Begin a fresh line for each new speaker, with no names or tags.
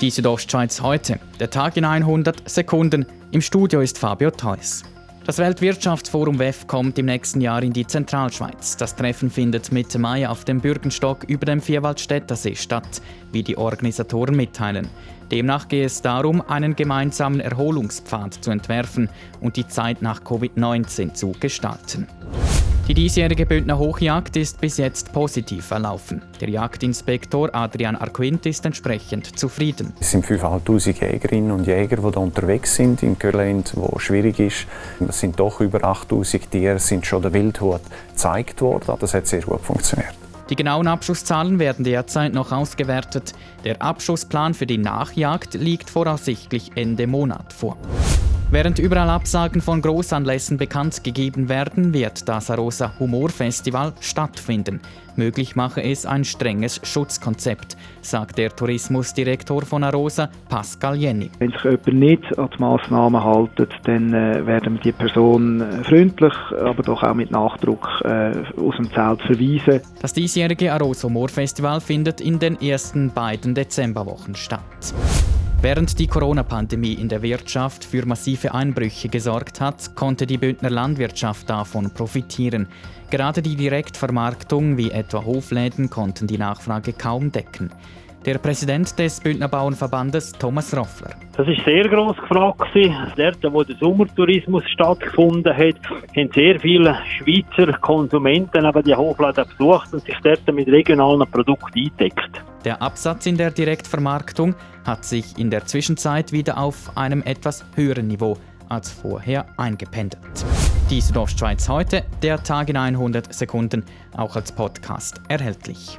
Die Südostschweiz heute. Der Tag in 100 Sekunden. Im Studio ist Fabio Theus. Das Weltwirtschaftsforum WEF kommt im nächsten Jahr in die Zentralschweiz. Das Treffen findet Mitte Mai auf dem Bürgenstock über dem Vierwaldstättersee statt, wie die Organisatoren mitteilen. Demnach gehe es darum, einen gemeinsamen Erholungspfad zu entwerfen und die Zeit nach Covid-19 zu gestalten. Die diesjährige Bündner Hochjagd ist bis jetzt positiv verlaufen. Der Jagdinspektor Adrian Arquint ist entsprechend zufrieden.
Es sind 5'500 Jägerinnen und Jäger, die da unterwegs sind in Kölland, wo schwierig ist. Es sind doch über 8000 Tiere, sind schon der Wildhut gezeigt worden. Das hat sehr gut funktioniert.
Die genauen Abschusszahlen werden derzeit noch ausgewertet. Der Abschussplan für die Nachjagd liegt voraussichtlich Ende Monat vor. Während überall Absagen von Großanlässen bekannt gegeben werden, wird das Arosa Humorfestival stattfinden. Möglich mache es ein strenges Schutzkonzept, sagt der Tourismusdirektor von Arosa, Pascal Jenny.
Wenn sich jemand nicht an die Massnahmen hält, dann äh, werden wir die Person äh, freundlich, aber doch auch mit Nachdruck äh, aus dem Zelt verweisen.
Das diesjährige Arosa Humorfestival findet in den ersten beiden Dezemberwochen statt. Während die Corona-Pandemie in der Wirtschaft für massive Einbrüche gesorgt hat, konnte die Bündner Landwirtschaft davon profitieren. Gerade die Direktvermarktung wie etwa Hofläden konnten die Nachfrage kaum decken. Der Präsident des Bündner Bauernverbandes, Thomas Roffler.
Das ist sehr gross gefragt. Dort, wo der Sommertourismus stattgefunden hat, haben sehr viele Schweizer Konsumenten aber die Hofläden besucht und sich dort mit regionalen Produkten eingedeckt.
Der Absatz in der Direktvermarktung hat sich in der Zwischenzeit wieder auf einem etwas höheren Niveau als vorher eingependelt. Die Südostschweiz heute, der Tag in 100 Sekunden, auch als Podcast erhältlich.